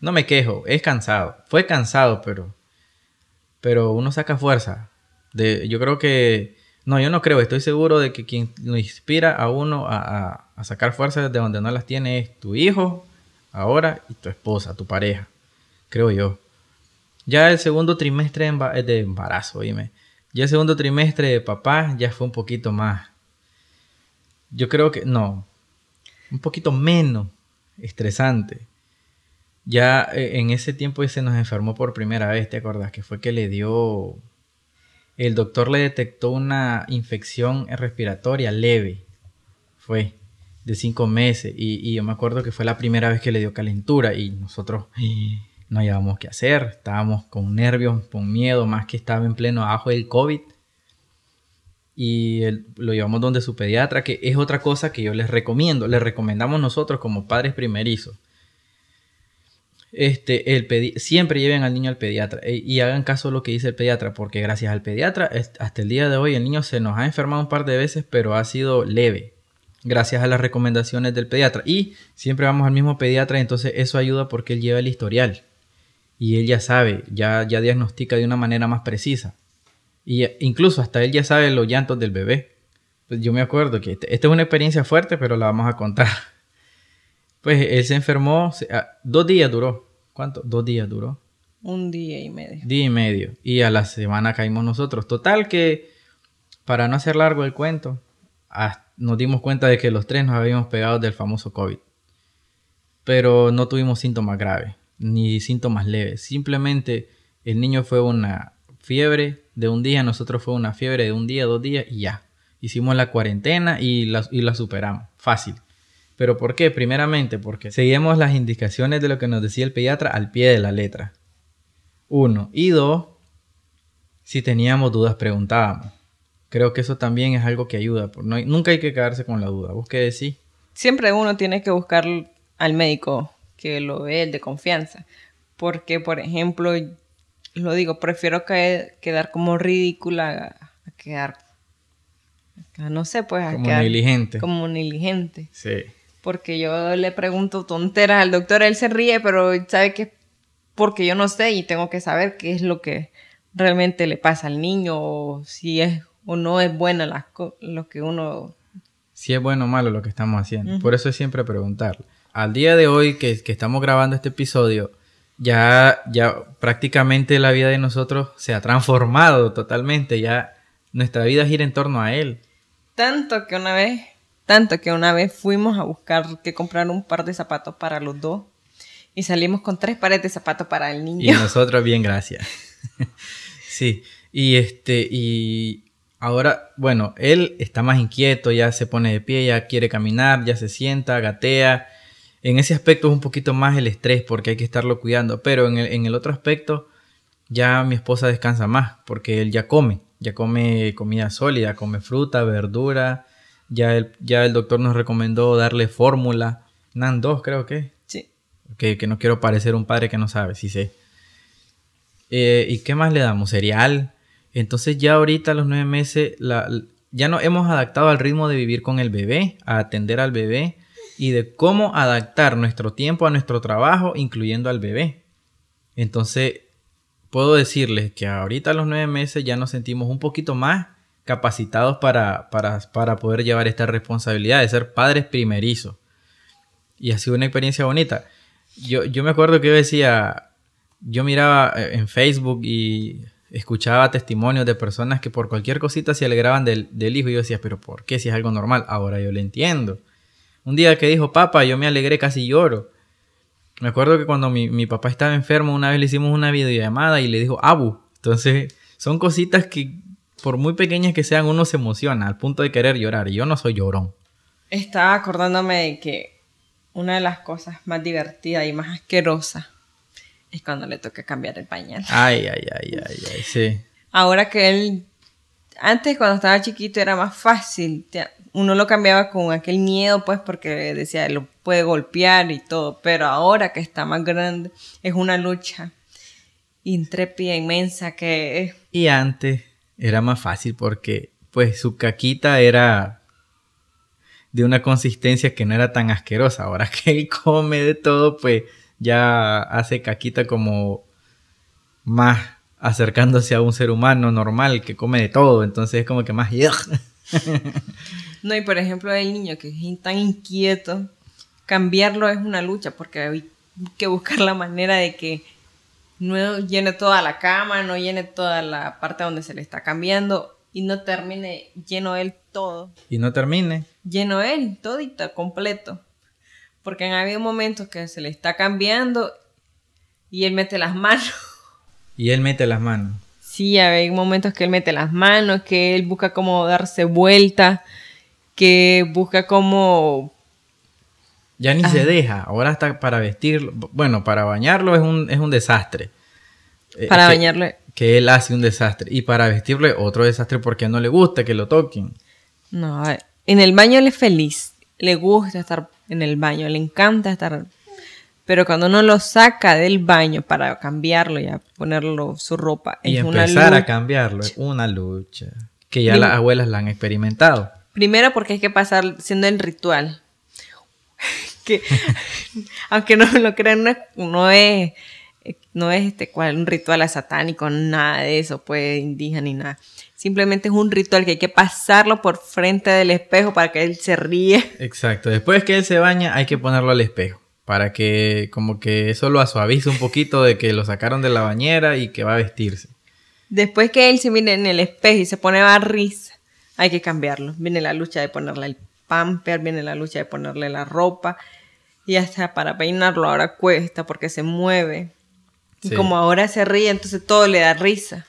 no me quejo, es cansado. Fue cansado, pero, pero uno saca fuerza. De, yo creo que no, yo no creo, estoy seguro de que quien lo inspira a uno a, sacar fuerzas de donde no las tiene es tu hijo ahora y tu esposa, tu pareja, creo yo. Ya el segundo trimestre de embarazo, dime. Ya el segundo trimestre de papá ya fue un poquito más. Yo creo que no, un poquito menos estresante. Ya eh, en ese tiempo se nos enfermó por primera vez, ¿te acuerdas? Que fue que le dio el doctor le detectó una infección respiratoria leve. Fue de cinco meses. Y, yo me acuerdo que fue la primera vez que le dio calentura y nosotros no hallábamos qué hacer. Estábamos con nervios, con miedo, más que estaba en pleno ajo del COVID. Y lo llevamos donde su pediatra, que es otra cosa que yo les recomiendo. Les recomendamos nosotros como padres primerizos este, el siempre lleven al niño al pediatra eh, y hagan caso a lo que dice el pediatra, porque gracias al pediatra, hasta el día de hoy el niño se nos ha enfermado un par de veces, pero ha sido leve, gracias a las recomendaciones del pediatra. Y siempre vamos al mismo pediatra, entonces eso ayuda porque él lleva el historial y él ya sabe, ya, ya diagnostica de una manera más precisa. Y incluso hasta él ya sabe los llantos del bebé. Pues yo me acuerdo que este, esta es una experiencia fuerte, pero la vamos a contar. Pues él se enfermó, ah, dos días duró. ¿Cuánto? Dos días duró. Un día y medio. Día y medio. Y a la semana caímos nosotros. Total que, para no hacer largo el cuento, nos dimos cuenta de que los tres nos habíamos pegado del famoso COVID. Pero no tuvimos síntomas graves, ni síntomas leves. Simplemente el niño fue una fiebre de un día, nosotros fue una fiebre de un día, dos días y ya. Hicimos la cuarentena y la, y la superamos. Fácil. ¿Pero por qué? Primeramente porque seguimos las indicaciones de lo que nos decía el pediatra al pie de la letra. Uno. Y dos, si teníamos dudas preguntábamos. Creo que eso también es algo que ayuda. nunca hay que quedarse con la duda. ¿Vos qué? Siempre uno tiene que buscar al médico que lo ve, el de confianza. Porque, por ejemplo, lo digo, prefiero quedar como ridícula a, quedar, no sé, pues a como negligente. Como negligente. Sí porque yo le pregunto tonteras al doctor, él se ríe, pero sabe que porque yo no sé y tengo que saber qué es lo que realmente le pasa al niño o si es o no es buena lo que uno... Si es bueno o malo lo que estamos haciendo. Por eso es siempre preguntar. Al día de hoy que, que, estamos grabando este episodio, ya, ya prácticamente la vida de nosotros se ha transformado totalmente. Ya nuestra vida gira en torno a él. Tanto que una vez tanto que una vez fuimos a buscar que comprar un par de zapatos para los dos y salimos con tres pares de zapatos para el niño. Y nosotros bien, gracias. sí, y este, y ahora, bueno, él está más inquieto, ya se pone de pie, ya quiere caminar, ya se sienta, gatea. En ese aspecto es un poquito más el estrés porque hay que estarlo cuidando, pero en el, en el otro aspecto ya mi esposa descansa más porque él ya come, ya come comida sólida, come fruta, verdura. Ya el, ya el doctor nos recomendó darle fórmula. NAN 2 creo que. Sí. Que, que no quiero parecer un padre que no sabe, sí sé. Eh, ¿Y qué más le damos? Cereal. Entonces ya ahorita a los nueve meses la, ya nos hemos adaptado al ritmo de vivir con el bebé, a atender al bebé y de cómo adaptar nuestro tiempo a nuestro trabajo, incluyendo al bebé. Entonces, puedo decirles que ahorita a los nueve meses ya nos sentimos un poquito más capacitados para, para, para poder llevar esta responsabilidad de ser padres primerizos. Y ha sido una experiencia bonita. Yo, yo me acuerdo que yo decía, yo miraba eh, en Facebook y escuchaba testimonios de personas que por cualquier cosita se alegraban del, hijo y yo decía, pero ¿por qué si es algo normal? Ahora yo lo entiendo. Un día que dijo, papá, yo me alegré, casi lloro. Me acuerdo que cuando mi, papá estaba enfermo, una vez le hicimos una videollamada y le dijo, Abu. Entonces, son cositas que, por muy pequeñas que sean, uno se emociona al punto de querer llorar. Y yo no soy llorón. Estaba acordándome de que una de las cosas más divertidas y más asquerosas es cuando le toca cambiar el pañal. Ay, ay, ay, ay, ay, sí. Ahora que él, antes cuando estaba chiquito era más fácil, uno lo cambiaba con aquel miedo, pues, porque decía, lo puede golpear y todo, pero ahora que está más grande, es una lucha intrépida, inmensa que. Y antes era más fácil porque, pues, su caquita era de una consistencia que no era tan asquerosa. Ahora que él come de todo, pues ya hace caquita como más acercándose a un ser humano normal que come de todo, entonces es como que más... no, y por ejemplo el niño que es tan inquieto, cambiarlo es una lucha porque hay que buscar la manera de que no llene toda la cama, no llene toda la parte donde se le está cambiando y no termine lleno él todo. Y no termine. Lleno él, todito, completo. Porque han habido momentos que se le está cambiando y él mete las manos. Y él mete las manos. Sí, hay momentos que él mete las manos, que él busca como darse vuelta, que busca como... Ya ni se deja, ahora está para vestirlo, bueno, para bañarlo es un, es un desastre. Eh, para bañarlo. Que él hace un desastre. Y para vestirlo otro desastre porque no le gusta que lo toquen. No, en el baño él es feliz, le gusta estar en el baño, le encanta estar. Pero cuando uno lo saca del baño para cambiarlo y a ponerlo su ropa, y empezar a cambiarlo es una lucha que ya las abuelas la han experimentado. Primero porque hay que pasar siendo el ritual. que aunque no lo crean, no es, no es este cual un ritual satánico, nada de eso, pues indígena ni nada. Simplemente es un ritual que hay que pasarlo por frente del espejo para que él se ríe. Exacto. Después que él se baña, hay que ponerlo al espejo. Para que como que eso lo suavice un poquito de que lo sacaron de la bañera y que va a vestirse. Después que él se mire en el espejo y se pone a risa, hay que cambiarlo. Viene la lucha de ponerle el pamper, viene la lucha de ponerle la ropa. Y hasta para peinarlo ahora cuesta porque se mueve. Y como ahora se ríe, entonces todo le da risa.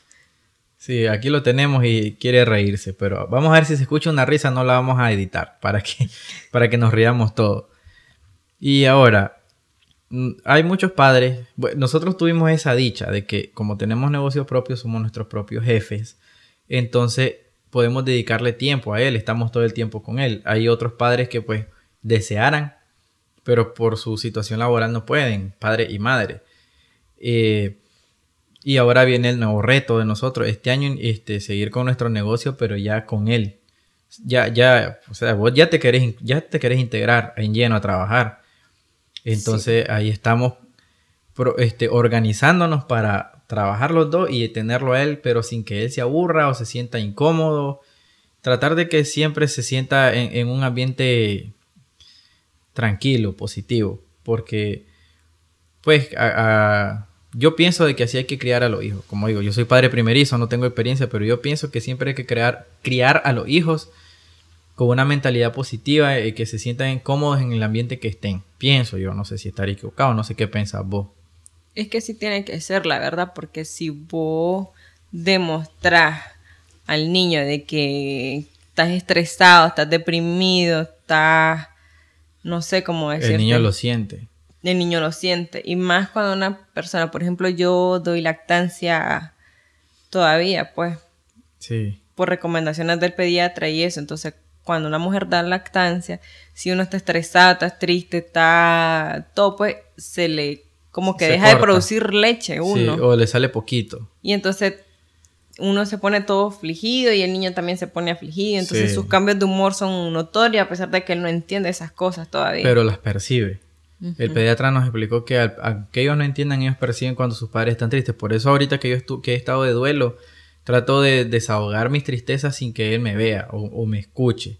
Sí, aquí lo tenemos y quiere reírse, pero vamos a ver si se escucha una risa, no la vamos a editar para que, para que nos riamos todos. Y ahora, mm, hay muchos padres, nosotros tuvimos esa dicha de que como tenemos negocios propios, somos nuestros propios jefes, entonces podemos dedicarle tiempo a él, estamos todo el tiempo con él. Hay otros padres que pues desearan, pero por su situación laboral no pueden, padre y madre. Eh, y ahora viene el nuevo reto de nosotros, este año, este, seguir con nuestro negocio, pero ya con él. Ya, ya, o sea, vos ya te querés, ya te querés integrar en lleno a trabajar. Entonces ahí estamos este, organizándonos para trabajar los dos y tenerlo a él, pero sin que él se aburra o se sienta incómodo. Tratar de que siempre se sienta en, un ambiente tranquilo, positivo, porque pues yo pienso de que así hay que criar a los hijos. Como digo, yo soy padre primerizo, no tengo experiencia, pero yo pienso que siempre hay que crear, criar a los hijos con una mentalidad positiva y que se sientan cómodos en el ambiente que estén. Pienso yo, no sé si estaré equivocado, no sé qué pensás vos. Es que sí tiene que ser, la verdad, porque si vos demostrás al niño de que estás estresado, estás deprimido, estás, no sé cómo decirlo. El niño lo siente el niño lo siente. Y más cuando una persona, por ejemplo, yo doy lactancia todavía, pues. Sí. Por recomendaciones del pediatra y eso. Entonces, cuando una mujer da lactancia, si uno está estresada, está triste, está todo, pues se le como que deja de producir leche uno. Sí, o le sale poquito. Y entonces uno se pone todo afligido y el niño también se pone afligido. Entonces sus cambios de humor son notorios a pesar de que él no entiende esas cosas todavía. Pero las percibe. El pediatra nos explicó que aunque ellos no entiendan, ellos perciben cuando sus padres están tristes. Por eso ahorita que yo que he estado de duelo, trato de desahogar mis tristezas sin que él me vea o, me escuche.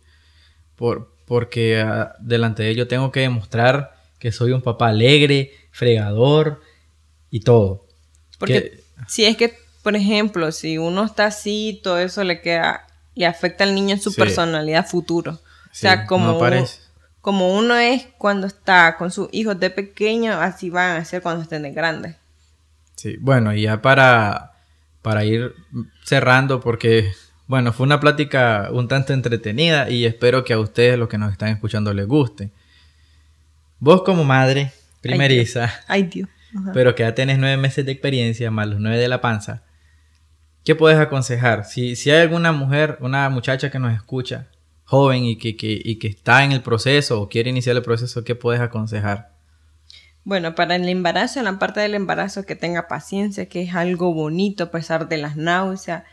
Por, porque ah, delante de él yo tengo que demostrar que soy un papá alegre, fregador y todo. Porque si es que, por ejemplo, si uno está así, todo eso le queda, le afecta al niño en su personalidad futuro. o sea, como como uno es cuando está con sus hijos de pequeño, así van a ser cuando estén de grandes. Sí, bueno, y ya para, para ir cerrando, porque, bueno, fue una plática un tanto entretenida y espero que a ustedes, los que nos están escuchando, les guste. Vos como madre, primeriza, Ay, Dios. pero que ya tenés nueve meses de experiencia, más los nueve de la panza, ¿qué puedes aconsejar? Si, si hay alguna mujer, una muchacha que nos escucha, joven y que, que, está en el proceso o quiere iniciar el proceso, ¿qué puedes aconsejar? Bueno, para el embarazo, en la parte del embarazo, que tenga paciencia, que es algo bonito a pesar de las náuseas,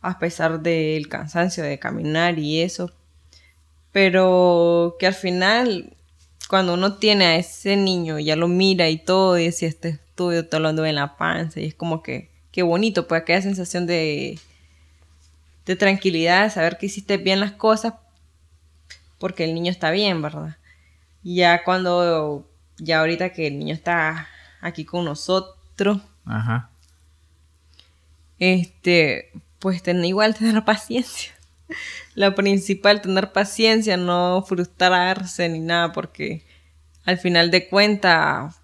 a pesar del cansancio de caminar y eso. Pero que al final, cuando uno tiene a ese niño, ya lo mira y todo, y si este estudio te lo ando en la panza, y es como que, qué bonito, pues aquella sensación de, de tranquilidad, saber que hiciste bien las cosas, porque el niño está bien, ¿verdad? Ya cuando, ya ahorita que el niño está aquí con nosotros, Ajá. este, pues tener igual tener paciencia. La principal, tener paciencia, no frustrarse ni nada, porque al final de cuentas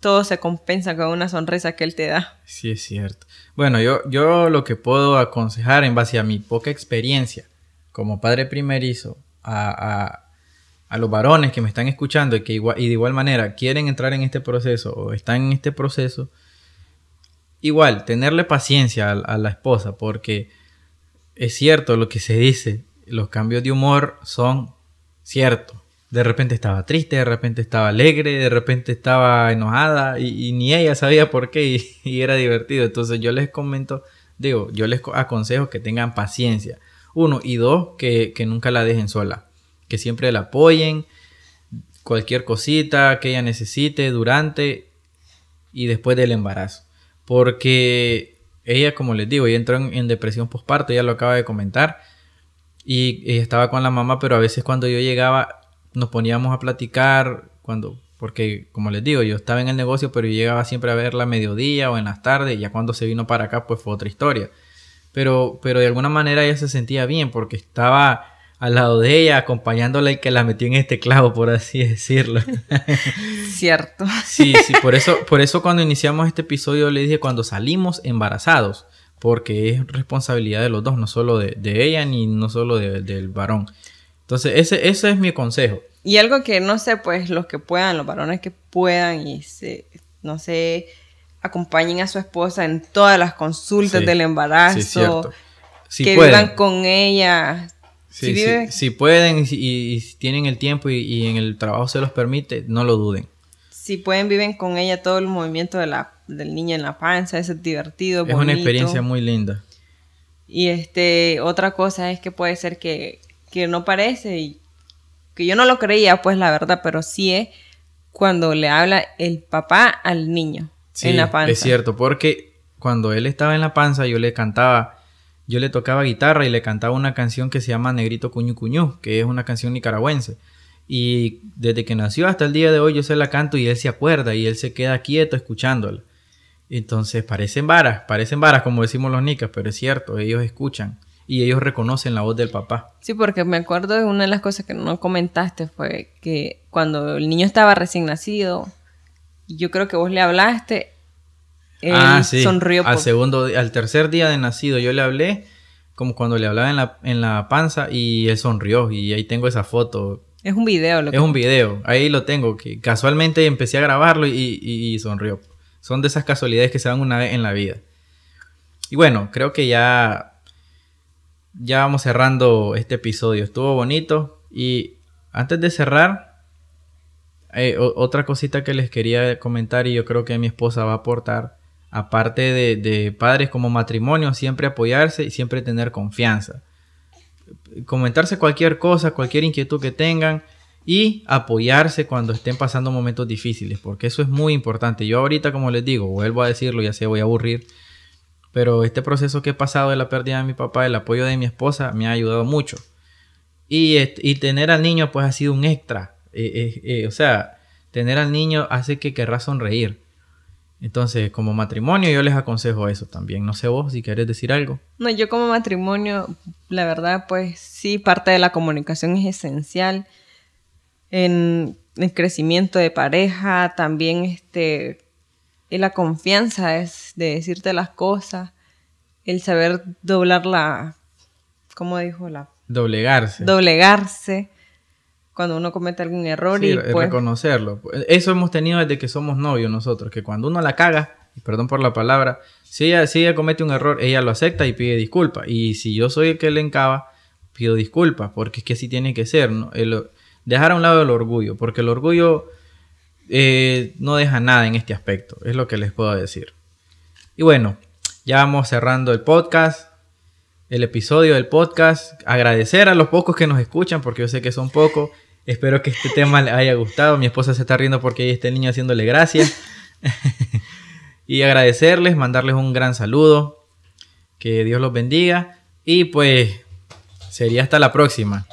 todo se compensa con una sonrisa que él te da. Sí, es cierto. Bueno, yo, yo lo que puedo aconsejar en base a mi poca experiencia como padre primerizo a, los varones que me están escuchando y que igual, y de igual manera quieren entrar en este proceso o están en este proceso, igual, tenerle paciencia a, la esposa, porque es cierto lo que se dice, los cambios de humor son ciertos. De repente estaba triste, de repente estaba alegre, de repente estaba enojada y, ni ella sabía por qué y, era divertido. Entonces yo les comento, digo, yo les aconsejo que tengan paciencia. Uno, y dos, que, nunca la dejen sola. Que siempre la apoyen. Cualquier cosita que ella necesite durante y después del embarazo. Porque ella, como les digo, ella entró en, depresión postparto, ya lo acaba de comentar. Y, estaba con la mamá, pero a veces cuando yo llegaba nos poníamos a platicar, cuando, porque como les digo, yo estaba en el negocio, pero yo llegaba siempre a verla a mediodía o en las tardes, y ya cuando se vino para acá, pues fue otra historia pero, pero de alguna manera ella se sentía bien porque estaba al lado de ella, acompañándola y que la metió en este clavo, por así decirlo. Cierto. Sí, sí, por eso, por eso cuando iniciamos este episodio le dije cuando salimos embarazados, porque es responsabilidad de los dos, no solo de, ella ni no solo del varón. Entonces, ese, ese es mi consejo. Y algo que no sé, pues los que puedan, los varones que puedan y se, no sé, acompañen a su esposa en todas las consultas del embarazo, que vivan con ella. Si, pueden y, si tienen el tiempo y, en el trabajo se los permite, no lo duden. Si pueden, viven con ella todo el movimiento de la, del niño en la panza, es divertido. Es una experiencia muy linda. Y este, otra cosa es que puede ser que, que no parece y que yo no lo creía, pues la verdad, pero sí es cuando le habla el papá al niño en la panza. Es cierto, porque cuando él estaba en la panza yo le cantaba, yo le tocaba guitarra y le cantaba una canción que se llama Negrito Cuñu Cuñu, que es una canción nicaragüense. Y desde que nació hasta el día de hoy yo se la canto y él se acuerda y él se queda quieto escuchándola. Entonces parecen varas, parecen varas como decimos los nicas, pero es cierto, ellos escuchan y ellos reconocen la voz del papá. Sí, porque me acuerdo de una de las cosas que no comentaste fue que cuando el niño estaba recién nacido, yo creo que vos le hablaste. Él ah, sí. sonrió. Al segundo, al tercer día de nacido yo le hablé como cuando le hablaba en la, en la panza y él sonrió y ahí tengo esa foto. Es un video. Lo es un video. Ahí lo tengo. Que casualmente empecé a grabarlo y, y, sonrió. Son de esas casualidades que se dan una vez en la vida. Y bueno, creo que ya ya vamos cerrando este episodio. Estuvo bonito. Y antes de cerrar, eh, otra cosita que les quería comentar y yo creo que mi esposa va a aportar, aparte de, de, padres como matrimonio, siempre apoyarse y siempre tener confianza. Comentarse cualquier cosa, cualquier inquietud que tengan y apoyarse cuando estén pasando momentos difíciles, porque eso es muy importante. Yo ahorita, como les digo, vuelvo a decirlo, ya se voy a aburrir, pero este proceso que he pasado de la pérdida de mi papá, el apoyo de mi esposa, me ha ayudado mucho. Y, y tener al niño pues ha sido un extra. Eh, eh, eh, o sea, tener al niño hace que querrá sonreír. Entonces, como matrimonio yo les aconsejo eso también. No sé vos si querés decir algo. No, yo como matrimonio, la verdad, pues sí, parte de la comunicación es esencial en el crecimiento de pareja, también este, y la confianza es de decirte las cosas, el saber doblar la, ¿cómo dijo? La... Doblegarse. Doblegarse cuando uno comete algún error y pues... reconocerlo. Eso hemos tenido desde que somos novios nosotros, que cuando uno la caga, perdón por la palabra, si ella, si ella comete un error, ella lo acepta y pide disculpas. Y si yo soy el que le encaba, pido disculpas, porque es que así tiene que ser, ¿no? dejar a un lado el orgullo, porque el orgullo eh, no deja nada en este aspecto, es lo que les puedo decir. Y bueno, ya vamos cerrando el podcast, el episodio del podcast. Agradecer a los pocos que nos escuchan, porque yo sé que son pocos. Espero que este tema les haya gustado. Mi esposa se está riendo porque hay este niño haciéndole gracias. y agradecerles, mandarles un gran saludo. Que Dios los bendiga. Y pues sería hasta la próxima.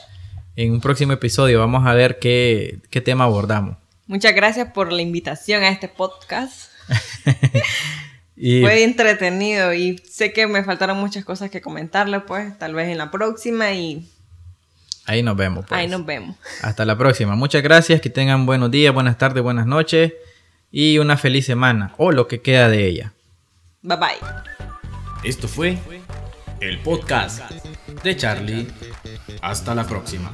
En un próximo episodio vamos a ver qué, qué tema abordamos. Muchas gracias por la invitación a este podcast. Fue entretenido y sé que me faltaron muchas cosas que comentarle, pues tal vez en la próxima y... Ahí nos vemos. Pues. Ahí nos vemos. Hasta la próxima. Muchas gracias, que tengan buenos días, buenas tardes, buenas noches y una feliz semana o lo que queda de ella. Bye bye. Esto fue el podcast de Charlie. Hasta la próxima.